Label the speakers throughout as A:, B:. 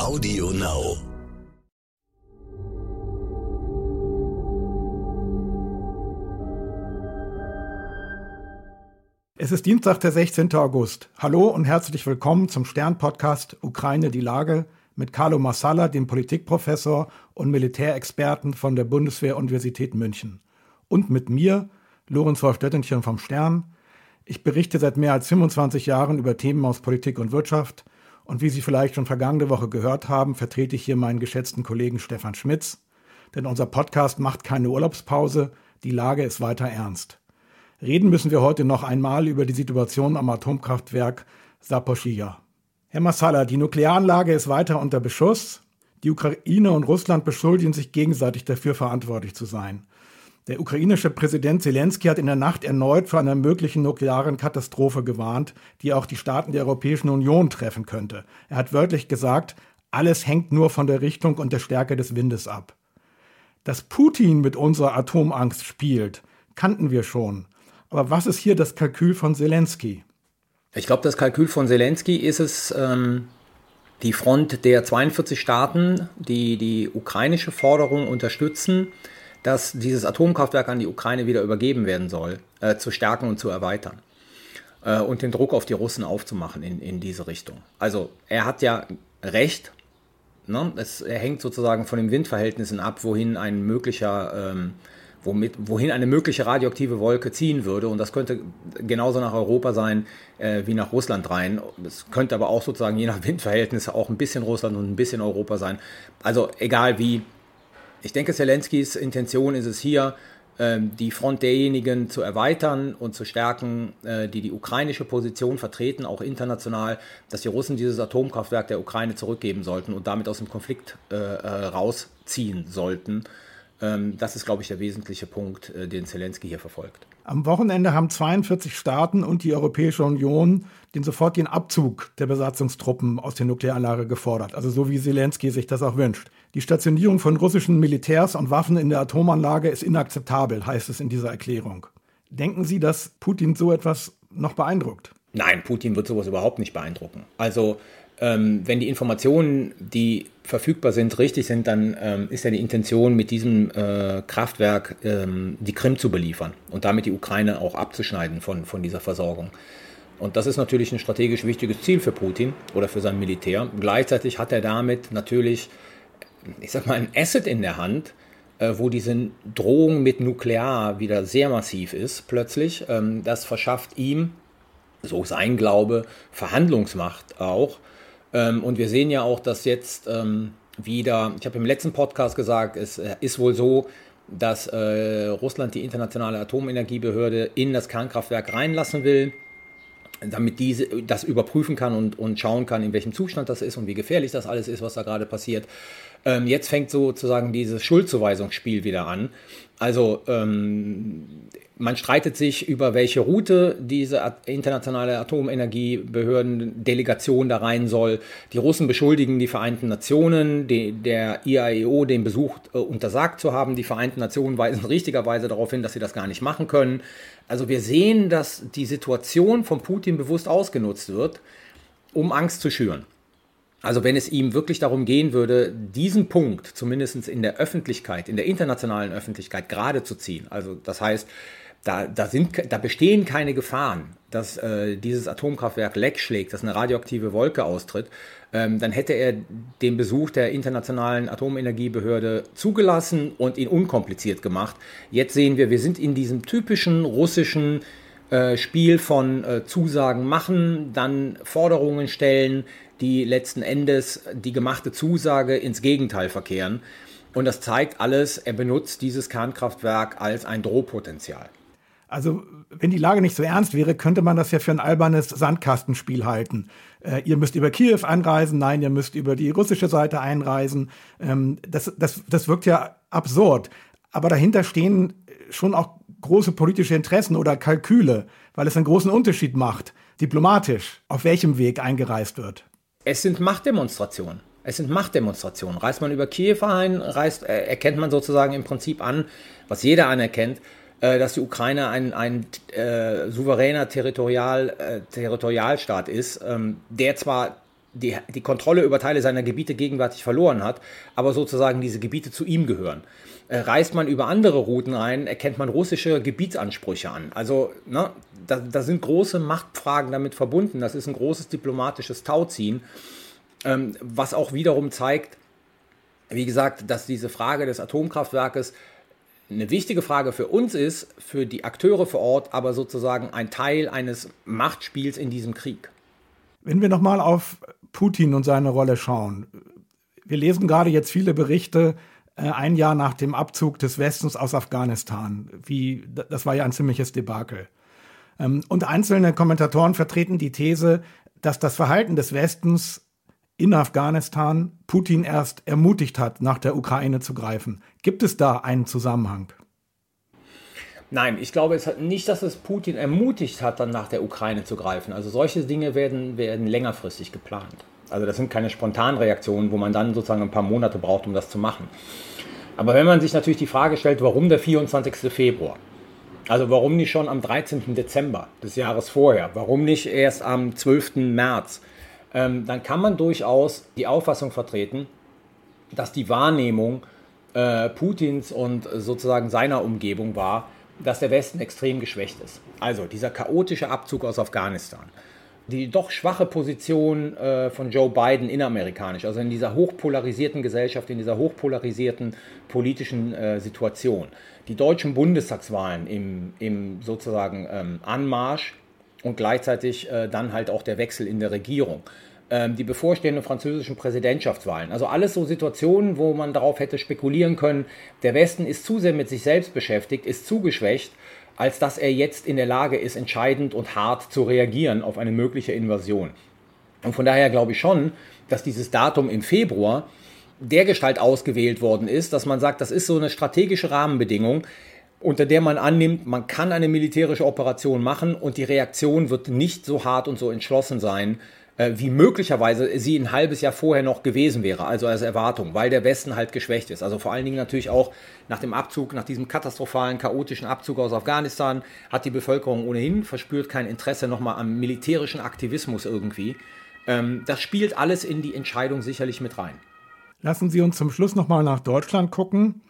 A: Audio Now.
B: Es ist Dienstag, der 16. August. Hallo und herzlich willkommen zum Stern-Podcast Ukraine die Lage mit Carlo Massala, dem Politikprofessor und Militärexperten von der Bundeswehr-Universität München. Und mit mir, Lorenz Wolf Stettenchen vom Stern. Ich berichte seit mehr als 25 Jahren über Themen aus Politik und Wirtschaft. Und wie Sie vielleicht schon vergangene Woche gehört haben, vertrete ich hier meinen geschätzten Kollegen Stefan Schmitz. Denn unser Podcast macht keine Urlaubspause. Die Lage ist weiter ernst. Reden müssen wir heute noch einmal über die Situation am Atomkraftwerk Saposchija. Herr Massala, die Nuklearanlage ist weiter unter Beschuss. Die Ukraine und Russland beschuldigen sich gegenseitig dafür verantwortlich zu sein. Der ukrainische Präsident Zelensky hat in der Nacht erneut vor einer möglichen nuklearen Katastrophe gewarnt, die auch die Staaten der Europäischen Union treffen könnte. Er hat wörtlich gesagt, alles hängt nur von der Richtung und der Stärke des Windes ab. Dass Putin mit unserer Atomangst spielt, kannten wir schon. Aber was ist hier das Kalkül von Zelensky?
C: Ich glaube, das Kalkül von Zelensky ist es, ähm, die Front der 42 Staaten, die die ukrainische Forderung unterstützen, dass dieses Atomkraftwerk an die Ukraine wieder übergeben werden soll, äh, zu stärken und zu erweitern. Äh, und den Druck auf die Russen aufzumachen in, in diese Richtung. Also er hat ja recht. Ne? Es, hängt sozusagen von den Windverhältnissen ab, wohin ein möglicher ähm, womit, wohin eine mögliche radioaktive Wolke ziehen würde. Und das könnte genauso nach Europa sein äh, wie nach Russland rein. Es könnte aber auch sozusagen je nach Windverhältnisse auch ein bisschen Russland und ein bisschen Europa sein. Also egal wie. Ich denke, Zelenskys Intention ist es hier, ähm, die Front derjenigen zu erweitern und zu stärken, äh, die die ukrainische Position vertreten, auch international, dass die Russen dieses Atomkraftwerk der Ukraine zurückgeben sollten und damit aus dem Konflikt äh, rausziehen sollten. Ähm, das ist, glaube ich, der wesentliche Punkt, äh, den Zelensky hier verfolgt.
B: Am Wochenende haben 42 Staaten und die Europäische Union den sofortigen Abzug der Besatzungstruppen aus der Nuklearanlage gefordert, also so wie Zelensky sich das auch wünscht. Die Stationierung von russischen Militärs und Waffen in der Atomanlage ist inakzeptabel, heißt es in dieser Erklärung. Denken Sie, dass Putin so etwas noch beeindruckt?
C: Nein, Putin wird sowas überhaupt nicht beeindrucken. Also ähm, wenn die Informationen, die verfügbar sind, richtig sind, dann ähm, ist ja die Intention, mit diesem äh, Kraftwerk ähm, die Krim zu beliefern und damit die Ukraine auch abzuschneiden von, von dieser Versorgung. Und das ist natürlich ein strategisch wichtiges Ziel für Putin oder für sein Militär. Gleichzeitig hat er damit natürlich, ich sag mal, ein Asset in der Hand, äh, wo diese Drohung mit Nuklear wieder sehr massiv ist, plötzlich. Ähm, das verschafft ihm, so sein Glaube, Verhandlungsmacht auch ähm, und wir sehen ja auch, dass jetzt ähm, wieder, ich habe im letzten Podcast gesagt, es äh, ist wohl so, dass äh, Russland die internationale Atomenergiebehörde in das Kernkraftwerk reinlassen will, damit diese das überprüfen kann und, und schauen kann, in welchem Zustand das ist und wie gefährlich das alles ist, was da gerade passiert. Ähm, jetzt fängt sozusagen dieses Schuldzuweisungsspiel wieder an. Also ähm, man streitet sich über welche Route diese internationale Atomenergiebehörden-Delegation da rein soll. Die Russen beschuldigen die Vereinten Nationen, die, der IAEO den Besuch äh, untersagt zu haben. Die Vereinten Nationen weisen richtigerweise darauf hin, dass sie das gar nicht machen können. Also wir sehen, dass die Situation von Putin bewusst ausgenutzt wird, um Angst zu schüren. Also wenn es ihm wirklich darum gehen würde, diesen Punkt zumindest in der Öffentlichkeit, in der internationalen Öffentlichkeit gerade zu ziehen, also das heißt, da, da, sind, da bestehen keine Gefahren, dass äh, dieses Atomkraftwerk Leck schlägt, dass eine radioaktive Wolke austritt, ähm, dann hätte er den Besuch der Internationalen Atomenergiebehörde zugelassen und ihn unkompliziert gemacht. Jetzt sehen wir, wir sind in diesem typischen russischen äh, Spiel von äh, Zusagen machen, dann Forderungen stellen, die letzten Endes die gemachte Zusage ins Gegenteil verkehren. Und das zeigt alles, er benutzt dieses Kernkraftwerk als ein Drohpotenzial.
B: Also, wenn die Lage nicht so ernst wäre, könnte man das ja für ein albernes Sandkastenspiel halten. Äh, ihr müsst über Kiew einreisen, nein, ihr müsst über die russische Seite einreisen. Ähm, das, das, das wirkt ja absurd. Aber dahinter stehen schon auch große politische Interessen oder Kalküle, weil es einen großen Unterschied macht, diplomatisch, auf welchem Weg eingereist wird.
C: Es sind Machtdemonstrationen. Es sind Machtdemonstrationen. Reist man über Kiew ein, reist, äh, erkennt man sozusagen im Prinzip an, was jeder anerkennt, äh, dass die Ukraine ein, ein äh, souveräner Territorial, äh, Territorialstaat ist, ähm, der zwar die, die Kontrolle über Teile seiner Gebiete gegenwärtig verloren hat, aber sozusagen diese Gebiete zu ihm gehören. Äh, reist man über andere Routen ein, erkennt man russische Gebietsansprüche an. Also ne, da, da sind große Machtfragen damit verbunden. Das ist ein großes diplomatisches Tauziehen, ähm, was auch wiederum zeigt, wie gesagt, dass diese Frage des Atomkraftwerkes eine wichtige Frage für uns ist, für die Akteure vor Ort, aber sozusagen ein Teil eines Machtspiels in diesem Krieg.
B: Wenn wir nochmal auf Putin und seine Rolle schauen. Wir lesen gerade jetzt viele Berichte, ein Jahr nach dem Abzug des Westens aus Afghanistan. Wie, das war ja ein ziemliches Debakel. Ähm, und einzelne Kommentatoren vertreten die These, dass das Verhalten des Westens in Afghanistan Putin erst ermutigt hat, nach der Ukraine zu greifen. Gibt es da einen Zusammenhang?
C: Nein, ich glaube es hat nicht, dass es Putin ermutigt hat, dann nach der Ukraine zu greifen. Also solche Dinge werden, werden längerfristig geplant. Also das sind keine Spontanreaktionen, wo man dann sozusagen ein paar Monate braucht, um das zu machen. Aber wenn man sich natürlich die Frage stellt, warum der 24. Februar? Also warum nicht schon am 13. Dezember des Jahres vorher? Warum nicht erst am 12. März? Ähm, dann kann man durchaus die Auffassung vertreten, dass die Wahrnehmung äh, Putins und sozusagen seiner Umgebung war, dass der Westen extrem geschwächt ist. Also dieser chaotische Abzug aus Afghanistan, die doch schwache Position äh, von Joe Biden inneramerikanisch, also in dieser hochpolarisierten Gesellschaft, in dieser hochpolarisierten politischen äh, Situation, die deutschen Bundestagswahlen im, im sozusagen ähm, Anmarsch und gleichzeitig äh, dann halt auch der Wechsel in der Regierung. Ähm, die bevorstehenden französischen Präsidentschaftswahlen. Also alles so Situationen, wo man darauf hätte spekulieren können, der Westen ist zu sehr mit sich selbst beschäftigt, ist zu geschwächt, als dass er jetzt in der Lage ist, entscheidend und hart zu reagieren auf eine mögliche Invasion. Und von daher glaube ich schon, dass dieses Datum im Februar der Gestalt ausgewählt worden ist, dass man sagt, das ist so eine strategische Rahmenbedingung, unter der man annimmt, man kann eine militärische Operation machen und die Reaktion wird nicht so hart und so entschlossen sein, äh, wie möglicherweise sie ein halbes Jahr vorher noch gewesen wäre, also als Erwartung, weil der Westen halt geschwächt ist. Also vor allen Dingen natürlich auch nach dem Abzug, nach diesem katastrophalen, chaotischen Abzug aus Afghanistan, hat die Bevölkerung ohnehin verspürt kein Interesse nochmal am militärischen Aktivismus irgendwie. Ähm, das spielt alles in die Entscheidung sicherlich mit rein.
B: Lassen Sie uns zum Schluss nochmal nach Deutschland gucken.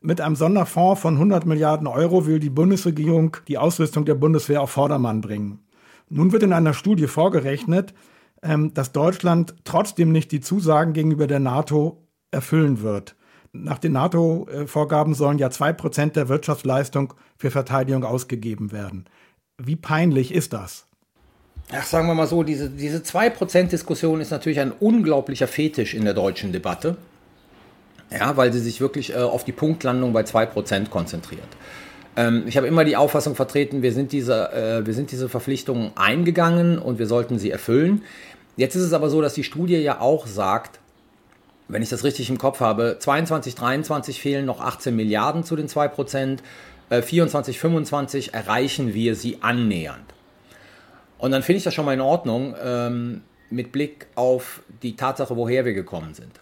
B: Mit einem Sonderfonds von 100 Milliarden Euro will die Bundesregierung die Ausrüstung der Bundeswehr auf Vordermann bringen. Nun wird in einer Studie vorgerechnet, dass Deutschland trotzdem nicht die Zusagen gegenüber der NATO erfüllen wird. Nach den NATO-Vorgaben sollen ja zwei Prozent der Wirtschaftsleistung für Verteidigung ausgegeben werden. Wie peinlich ist das?
C: Ach, sagen wir mal so, diese, diese 2%-Diskussion ist natürlich ein unglaublicher Fetisch in der deutschen Debatte. Ja, weil sie sich wirklich äh, auf die Punktlandung bei 2% konzentriert. Ähm, ich habe immer die Auffassung vertreten, wir sind, diese, äh, wir sind diese Verpflichtungen eingegangen und wir sollten sie erfüllen. Jetzt ist es aber so, dass die Studie ja auch sagt, wenn ich das richtig im Kopf habe, 22, 23 fehlen noch 18 Milliarden zu den 2 Prozent, äh, 24, 25 erreichen wir sie annähernd. Und dann finde ich das schon mal in Ordnung ähm, mit Blick auf die Tatsache, woher wir gekommen sind.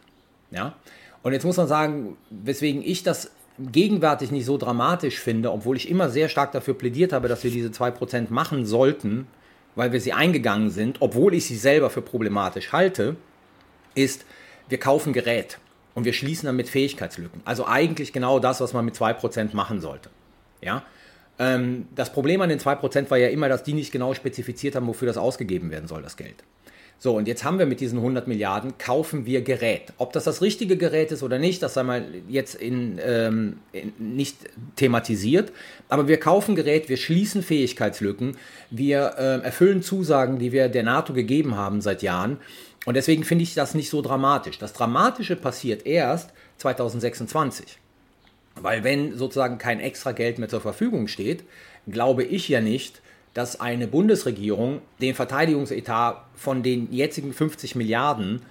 C: Ja? Und jetzt muss man sagen, weswegen ich das gegenwärtig nicht so dramatisch finde, obwohl ich immer sehr stark dafür plädiert habe, dass wir diese 2% machen sollten, weil wir sie eingegangen sind, obwohl ich sie selber für problematisch halte, ist, wir kaufen Gerät und wir schließen damit Fähigkeitslücken. Also eigentlich genau das, was man mit 2% machen sollte. Ja? Ähm, das Problem an den 2% war ja immer, dass die nicht genau spezifiziert haben, wofür das ausgegeben werden soll, das Geld. So, und jetzt haben wir mit diesen 100 Milliarden, kaufen wir Gerät. Ob das das richtige Gerät ist oder nicht, das sei mal jetzt in, ähm, in, nicht thematisiert. Aber wir kaufen Gerät, wir schließen Fähigkeitslücken, wir äh, erfüllen Zusagen, die wir der NATO gegeben haben seit Jahren. Und deswegen finde ich das nicht so dramatisch. Das Dramatische passiert erst 2026. Weil wenn sozusagen kein extra Geld mehr zur Verfügung steht, glaube ich ja nicht, dass eine Bundesregierung den Verteidigungsetat von den jetzigen 50 Milliarden,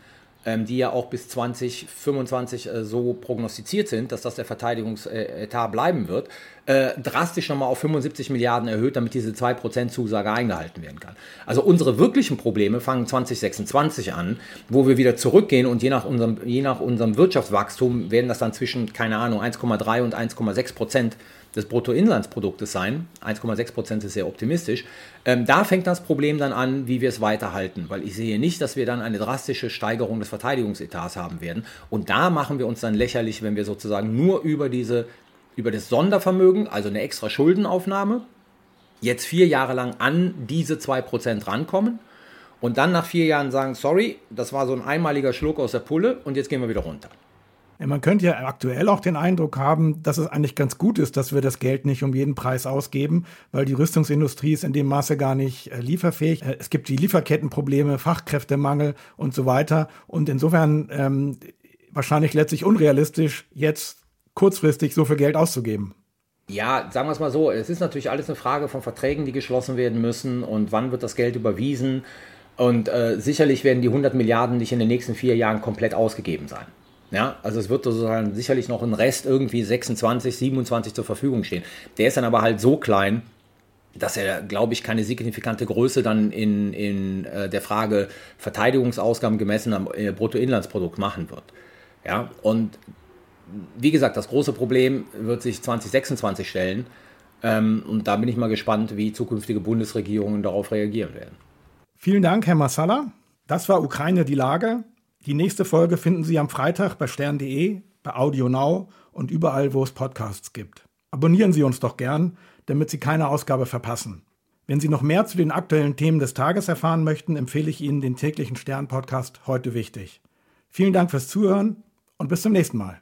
C: die ja auch bis 2025 äh, so prognostiziert sind, dass das der Verteidigungsetat bleiben wird, äh, drastisch nochmal auf 75 Milliarden erhöht, damit diese 2% Zusage eingehalten werden kann. Also unsere wirklichen Probleme fangen 2026 an, wo wir wieder zurückgehen und je nach unserem, je nach unserem Wirtschaftswachstum werden das dann zwischen, keine Ahnung, 1,3 und 1,6 Prozent des Bruttoinlandsproduktes sein. 1,6 Prozent ist sehr optimistisch. Ähm, da fängt das Problem dann an, wie wir es weiterhalten, weil ich sehe nicht, dass wir dann eine drastische Steigerung des Verteidigungsetats haben werden. Und da machen wir uns dann lächerlich, wenn wir sozusagen nur über diese über das Sondervermögen, also eine extra Schuldenaufnahme, jetzt vier Jahre lang an diese 2% rankommen und dann nach vier Jahren sagen, sorry, das war so ein einmaliger Schluck aus der Pulle und jetzt gehen wir wieder runter.
B: Man könnte ja aktuell auch den Eindruck haben, dass es eigentlich ganz gut ist, dass wir das Geld nicht um jeden Preis ausgeben, weil die Rüstungsindustrie ist in dem Maße gar nicht äh, lieferfähig. Äh, es gibt die Lieferkettenprobleme, Fachkräftemangel und so weiter. Und insofern ähm, wahrscheinlich letztlich unrealistisch, jetzt kurzfristig so viel Geld auszugeben.
C: Ja, sagen wir es mal so, es ist natürlich alles eine Frage von Verträgen, die geschlossen werden müssen und wann wird das Geld überwiesen. Und äh, sicherlich werden die 100 Milliarden nicht in den nächsten vier Jahren komplett ausgegeben sein. Ja, also es wird sozusagen sicherlich noch ein Rest irgendwie 26, 27 zur Verfügung stehen. Der ist dann aber halt so klein, dass er, glaube ich, keine signifikante Größe dann in, in äh, der Frage Verteidigungsausgaben gemessen am äh, Bruttoinlandsprodukt machen wird. Ja, und wie gesagt, das große Problem wird sich 2026 stellen. Ähm, und da bin ich mal gespannt, wie zukünftige Bundesregierungen darauf reagieren werden.
B: Vielen Dank, Herr Massala. Das war Ukraine die Lage. Die nächste Folge finden Sie am Freitag bei stern.de, bei Audio Now und überall, wo es Podcasts gibt. Abonnieren Sie uns doch gern, damit Sie keine Ausgabe verpassen. Wenn Sie noch mehr zu den aktuellen Themen des Tages erfahren möchten, empfehle ich Ihnen den täglichen Stern-Podcast heute wichtig. Vielen Dank fürs Zuhören und bis zum nächsten Mal.